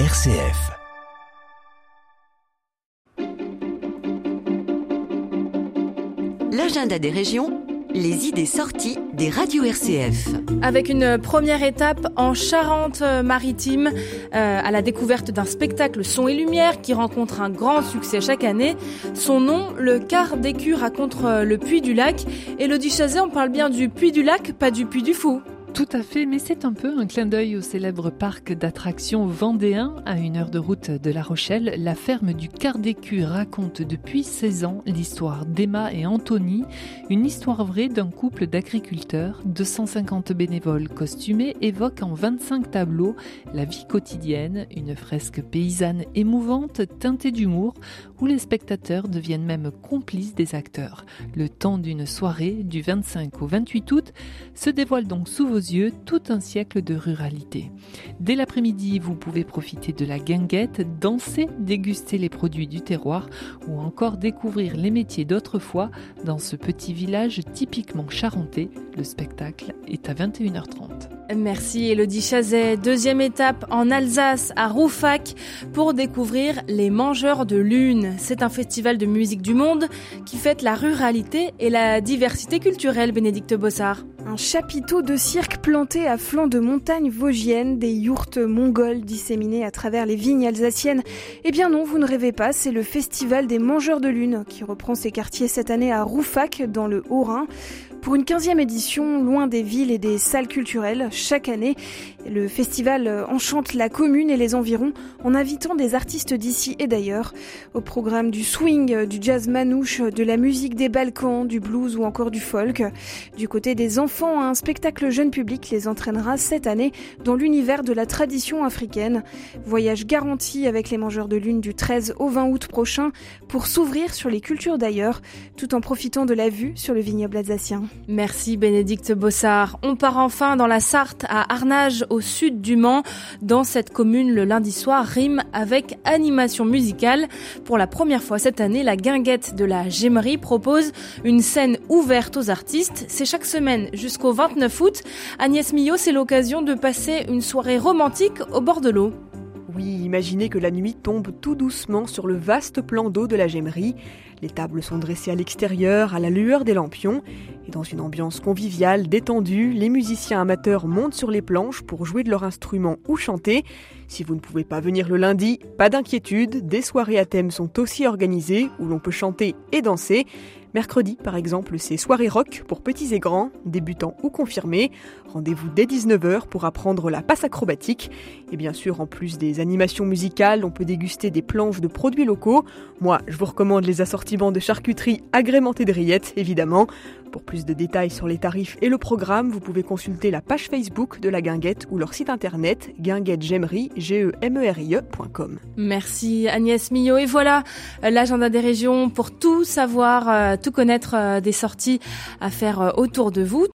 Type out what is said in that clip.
RCF. L'agenda des régions, les idées sorties des radios RCF. Avec une première étape en Charente-Maritime, euh, à la découverte d'un spectacle son et lumière qui rencontre un grand succès chaque année. Son nom, le quart d'écu raconte le Puy du Lac. Et le Duchazet, on parle bien du Puy du Lac, pas du Puy du Fou. Tout à fait, mais c'est un peu un clin d'œil au célèbre parc d'attractions vendéen à une heure de route de La Rochelle. La ferme du Quart d'écu raconte depuis 16 ans l'histoire d'Emma et Anthony, une histoire vraie d'un couple d'agriculteurs. 250 bénévoles costumés évoquent en 25 tableaux la vie quotidienne, une fresque paysanne émouvante teintée d'humour où les spectateurs deviennent même complices des acteurs. Le temps d'une soirée du 25 au 28 août se dévoile donc sous vos yeux tout un siècle de ruralité. Dès l'après-midi, vous pouvez profiter de la guinguette, danser, déguster les produits du terroir ou encore découvrir les métiers d'autrefois dans ce petit village typiquement charentais. Le spectacle est à 21h30. Merci Elodie Chazet. Deuxième étape en Alsace, à Roufac, pour découvrir les Mangeurs de Lune. C'est un festival de musique du monde qui fête la ruralité et la diversité culturelle, Bénédicte Bossard. Un chapiteau de cirque planté à flanc de montagnes vosgiennes, des yourtes mongoles disséminées à travers les vignes alsaciennes. Eh bien non, vous ne rêvez pas, c'est le festival des Mangeurs de Lune qui reprend ses quartiers cette année à Roufac, dans le Haut-Rhin. Pour une 15e édition, loin des villes et des salles culturelles, chaque année, le festival enchante la commune et les environs en invitant des artistes d'ici et d'ailleurs. Au programme du swing, du jazz manouche, de la musique des Balkans, du blues ou encore du folk. Du côté des enfants, un spectacle jeune public les entraînera cette année dans l'univers de la tradition africaine. Voyage garanti avec les mangeurs de lune du 13 au 20 août prochain pour s'ouvrir sur les cultures d'ailleurs, tout en profitant de la vue sur le vignoble alsacien. Merci Bénédicte Bossard. On part enfin dans la Sarthe à Arnage au sud du Mans. Dans cette commune, le lundi soir rime avec animation musicale. Pour la première fois cette année, la guinguette de la Gémerie propose une scène ouverte aux artistes. C'est chaque semaine jusqu'au 29 août. Agnès Millot, c'est l'occasion de passer une soirée romantique au bord de l'eau. Oui, imaginez que la nuit tombe tout doucement sur le vaste plan d'eau de la Gémerie. Les tables sont dressées à l'extérieur, à la lueur des lampions, et dans une ambiance conviviale, détendue, les musiciens amateurs montent sur les planches pour jouer de leur instrument ou chanter. Si vous ne pouvez pas venir le lundi, pas d'inquiétude, des soirées à thème sont aussi organisées où l'on peut chanter et danser. Mercredi, par exemple, c'est soirée rock pour petits et grands, débutants ou confirmés. Rendez-vous dès 19h pour apprendre la passe acrobatique. Et bien sûr, en plus des animations musicales, on peut déguster des planches de produits locaux. Moi, je vous recommande les assortiments de charcuterie agrémentés de rillettes, évidemment. Pour plus de détails sur les tarifs et le programme, vous pouvez consulter la page Facebook de la Guinguette ou leur site internet guinguettegemerie.com. Merci Agnès Millot. Et voilà l'agenda des régions pour tout savoir, tout connaître des sorties à faire autour de vous.